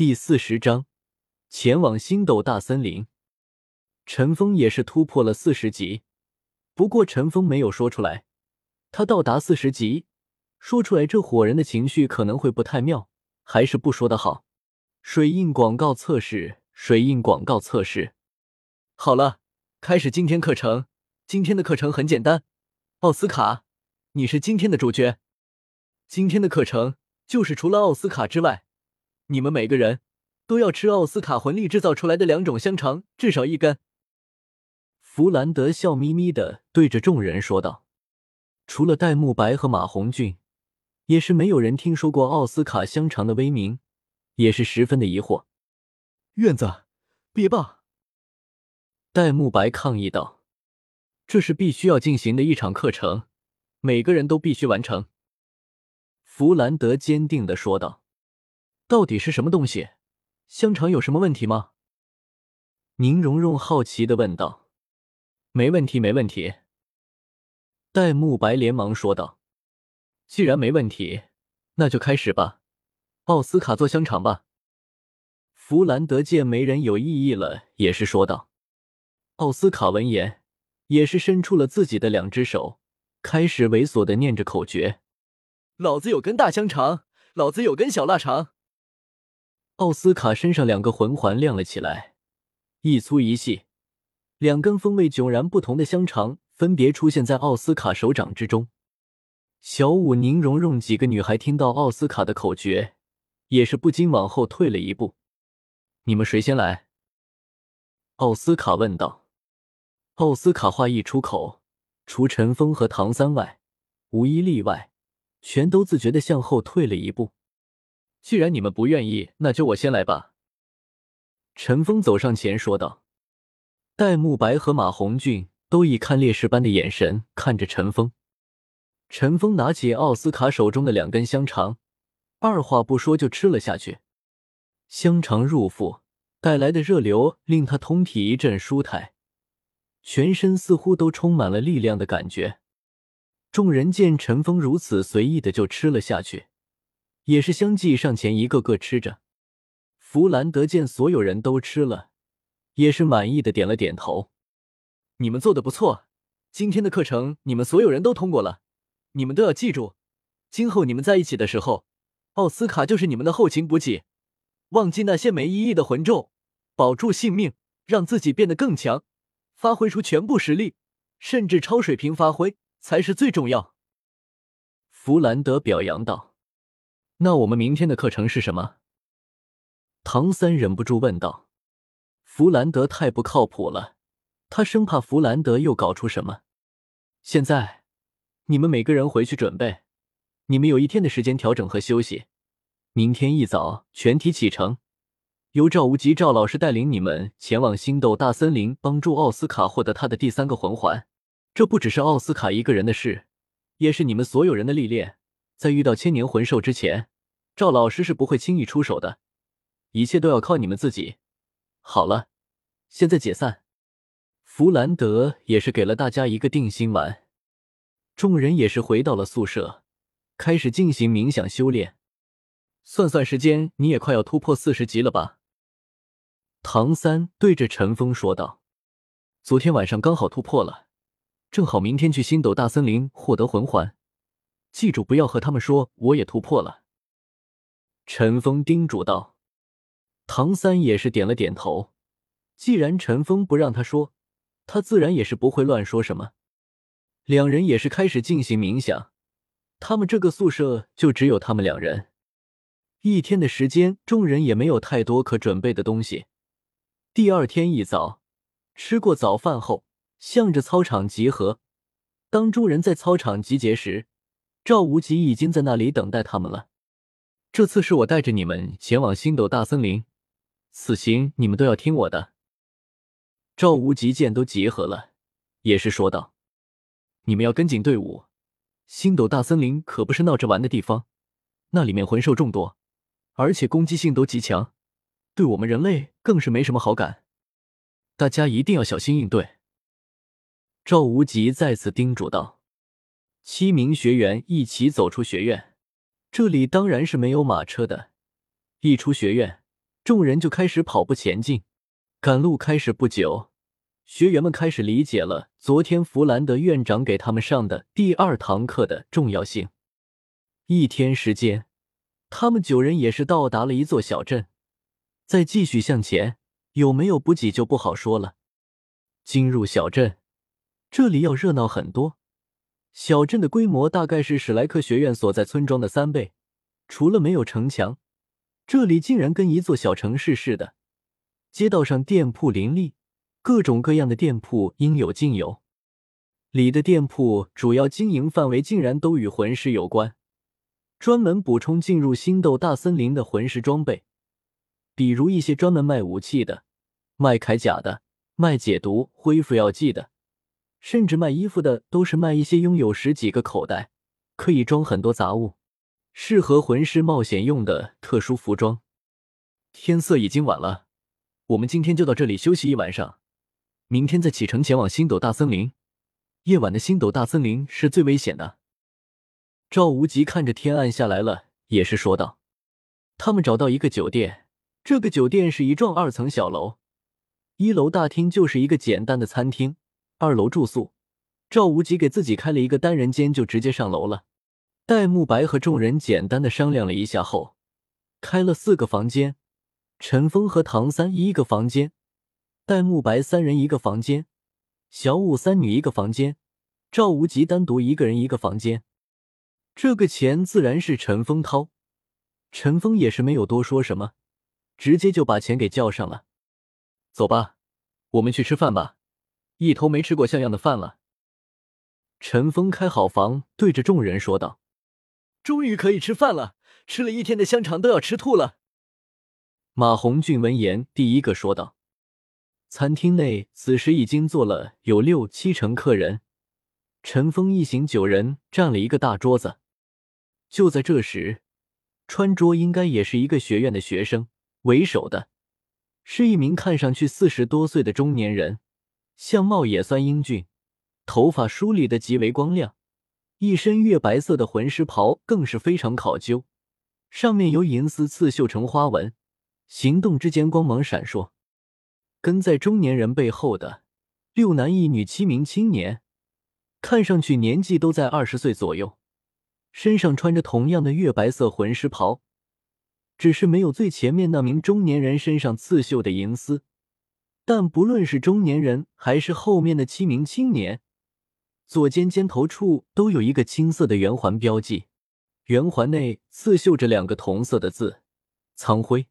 第四十章，前往星斗大森林。陈峰也是突破了四十级，不过陈峰没有说出来。他到达四十级，说出来这伙人的情绪可能会不太妙，还是不说的好。水印广告测试，水印广告测试。好了，开始今天课程。今天的课程很简单，奥斯卡，你是今天的主角。今天的课程就是除了奥斯卡之外。你们每个人都要吃奥斯卡魂力制造出来的两种香肠，至少一根。弗兰德笑眯眯的对着众人说道：“除了戴沐白和马红俊，也是没有人听说过奥斯卡香肠的威名，也是十分的疑惑。”院子，别吧！戴沐白抗议道：“这是必须要进行的一场课程，每个人都必须完成。”弗兰德坚定的说道。到底是什么东西？香肠有什么问题吗？宁荣荣好奇的问道。没问题，没问题。戴沐白连忙说道。既然没问题，那就开始吧。奥斯卡做香肠吧。弗兰德见没人有异议了，也是说道。奥斯卡闻言，也是伸出了自己的两只手，开始猥琐的念着口诀：“老子有根大香肠，老子有根小腊肠。”奥斯卡身上两个魂环亮了起来，一粗一细，两根风味迥然不同的香肠分别出现在奥斯卡手掌之中。小舞、宁荣荣几个女孩听到奥斯卡的口诀，也是不禁往后退了一步。你们谁先来？奥斯卡问道。奥斯卡话一出口，除陈峰和唐三外，无一例外，全都自觉的向后退了一步。既然你们不愿意，那就我先来吧。”陈峰走上前说道。戴沐白和马红俊都以看烈士般的眼神看着陈峰。陈峰拿起奥斯卡手中的两根香肠，二话不说就吃了下去。香肠入腹带来的热流令他通体一阵舒泰，全身似乎都充满了力量的感觉。众人见陈峰如此随意的就吃了下去。也是相继上前，一个个吃着。弗兰德见所有人都吃了，也是满意的点了点头。你们做的不错，今天的课程你们所有人都通过了。你们都要记住，今后你们在一起的时候，奥斯卡就是你们的后勤补给。忘记那些没意义的魂咒，保住性命，让自己变得更强，发挥出全部实力，甚至超水平发挥才是最重要。弗兰德表扬道。那我们明天的课程是什么？唐三忍不住问道。弗兰德太不靠谱了，他生怕弗兰德又搞出什么。现在，你们每个人回去准备，你们有一天的时间调整和休息。明天一早全体启程，由赵无极赵老师带领你们前往星斗大森林，帮助奥斯卡获得他的第三个魂环。这不只是奥斯卡一个人的事，也是你们所有人的历练。在遇到千年魂兽之前。赵老师是不会轻易出手的，一切都要靠你们自己。好了，现在解散。弗兰德也是给了大家一个定心丸，众人也是回到了宿舍，开始进行冥想修炼。算算时间，你也快要突破四十级了吧？唐三对着陈峰说道：“昨天晚上刚好突破了，正好明天去星斗大森林获得魂环。记住，不要和他们说我也突破了。”陈峰叮嘱道：“唐三也是点了点头。既然陈峰不让他说，他自然也是不会乱说什么。两人也是开始进行冥想。他们这个宿舍就只有他们两人。一天的时间，众人也没有太多可准备的东西。第二天一早，吃过早饭后，向着操场集合。当众人在操场集结时，赵无极已经在那里等待他们了。”这次是我带着你们前往星斗大森林，此行你们都要听我的。赵无极见都集合了，也是说道：“你们要跟紧队伍，星斗大森林可不是闹着玩的地方，那里面魂兽众多，而且攻击性都极强，对我们人类更是没什么好感，大家一定要小心应对。”赵无极再次叮嘱道：“七名学员一起走出学院。”这里当然是没有马车的。一出学院，众人就开始跑步前进。赶路开始不久，学员们开始理解了昨天弗兰德院长给他们上的第二堂课的重要性。一天时间，他们九人也是到达了一座小镇。再继续向前，有没有补给就不好说了。进入小镇，这里要热闹很多。小镇的规模大概是史莱克学院所在村庄的三倍，除了没有城墙，这里竟然跟一座小城市似的。街道上店铺林立，各种各样的店铺应有尽有。里的店铺主要经营范围竟然都与魂师有关，专门补充进入星斗大森林的魂师装备，比如一些专门卖武器的、卖铠甲的、卖解毒恢复药剂的。甚至卖衣服的都是卖一些拥有十几个口袋，可以装很多杂物，适合魂师冒险用的特殊服装。天色已经晚了，我们今天就到这里休息一晚上，明天再启程前往星斗大森林。夜晚的星斗大森林是最危险的。赵无极看着天暗下来了，也是说道：“他们找到一个酒店，这个酒店是一幢二层小楼，一楼大厅就是一个简单的餐厅。”二楼住宿，赵无极给自己开了一个单人间，就直接上楼了。戴沐白和众人简单的商量了一下后，开了四个房间，陈峰和唐三一个房间，戴沐白三人一个房间，小舞三女一个房间，赵无极单独一个人一个房间。这个钱自然是陈峰掏，陈峰也是没有多说什么，直接就把钱给叫上了。走吧，我们去吃饭吧。一头没吃过像样的饭了。陈峰开好房，对着众人说道：“终于可以吃饭了，吃了一天的香肠都要吃吐了。”马红俊闻言，第一个说道：“餐厅内此时已经坐了有六七成客人，陈峰一行九人占了一个大桌子。就在这时，穿桌应该也是一个学院的学生为首的，是一名看上去四十多岁的中年人。”相貌也算英俊，头发梳理的极为光亮，一身月白色的魂师袍更是非常考究，上面由银丝刺绣成花纹，行动之间光芒闪烁。跟在中年人背后的六男一女七名青年，看上去年纪都在二十岁左右，身上穿着同样的月白色魂师袍，只是没有最前面那名中年人身上刺绣的银丝。但不论是中年人还是后面的七名青年，左肩肩头处都有一个青色的圆环标记，圆环内刺绣着两个同色的字“苍辉”。